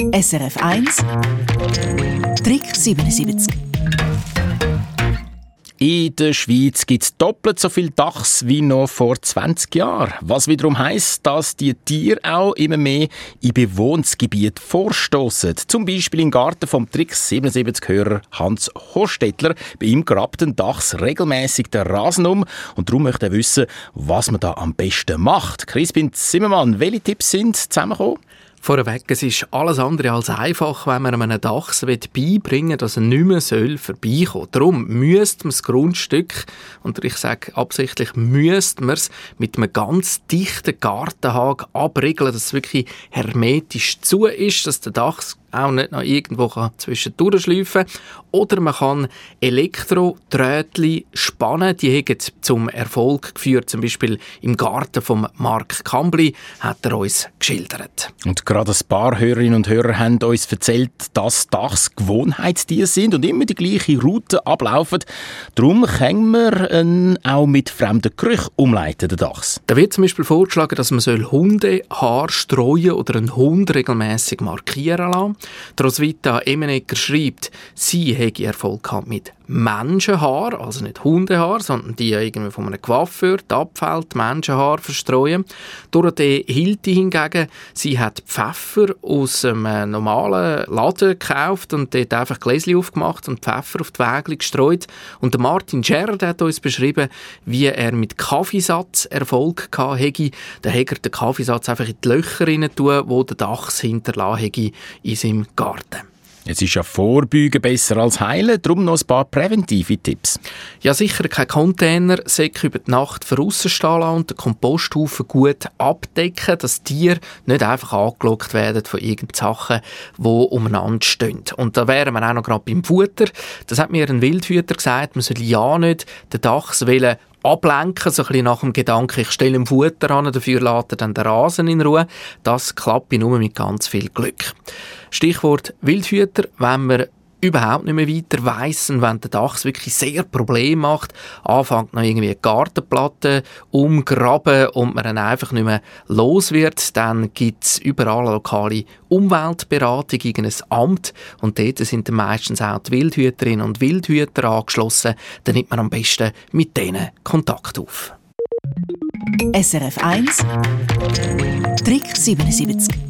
SRF 1 Trick 77 in der Schweiz gibt es doppelt so viel Dachs wie noch vor 20 Jahren. Was wiederum heisst, dass die Tiere auch immer mehr in bewohntes Gebiet vorstoßen. Zum Beispiel im Garten vom Trick 77-Hörer Hans Horstettler. Bei ihm grabt ein Dachs regelmäßig den Rasen um und darum möchte er wissen, was man da am besten macht. Crispin Zimmermann, welche Tipps sind zusammengekommen? Vorweg, es ist alles andere als einfach, wenn man einem Dachs beibringen will, dass er nicht mehr soll vorbeikommen soll. Darum müsste man das Grundstück, und ich sage absichtlich, müsste man es mit einem ganz dichten Gartenhag abriegeln, dass es wirklich hermetisch zu ist, dass der Dachs auch nicht noch irgendwo zwischendurch schleifen Oder man kann Elektrodrähtchen spannen. Die haben zum Erfolg geführt. Zum Beispiel im Garten von Mark Kambli hat er uns geschildert. Und gerade ein paar Hörerinnen und Hörer haben uns erzählt, dass Dachs Gewohnheitstiere sind und immer die gleiche Route ablaufen. Darum können wir ihn auch mit fremden Gerüchen umleiten, den Dachs. Da wird zum Beispiel vorgeschlagen, dass man Hundehaar streuen oder einen Hund regelmäßig markieren lassen Roswitha Emenegger schreibt, sie hätte Erfolg gehabt mit Menschenhaar, also nicht Hundehaar, sondern die irgendwie von einem Coiffeur, Abfällt, Menschenhaar verstreuen. Dorothee Hilti hingegen, sie hat Pfeffer aus einem normalen Laden gekauft und dort einfach Gläschen aufgemacht und Pfeffer auf die Wägel gestreut. Und der Martin Gerard hat uns beschrieben, wie er mit Kaffeesatz Erfolg gehabt hätte. Da hätte er den Kaffeesatz einfach in die Löcher rein tun, wo der Dachs hinterlassen hätte in seinem Garten. Es ist ja Vorbeugen besser als Heilen, darum noch ein paar präventive Tipps. Ja, sicher kein Container, Säcke über die Nacht draussen stehen und den Komposthaufen gut abdecken, dass Tiere nicht einfach angelockt werden von irgendwelchen Sachen, die umeinander stehen. Und da wären wir auch noch gerade beim Futter. Das hat mir ein Wildhüter gesagt, man soll ja nicht den Dachs wollen ablenken, so ein bisschen nach dem Gedanken, ich stelle ihm Futter an, dafür lässt er dann den Rasen in Ruhe. Das klappt nur mit ganz viel Glück. Stichwort Wildhüter, wenn man überhaupt nicht mehr weiter weiss und wenn der Dachs wirklich sehr Probleme macht, anfängt noch irgendwie eine Gartenplatte umgraben und man dann einfach nicht mehr los wird, dann gibt es überall lokale Umweltberatung, ein Amt. Und dort sind dann meistens auch die Wildhüterinnen und Wildhüter angeschlossen, dann nimmt man am besten mit denen Kontakt auf. SRF 1 Trick 77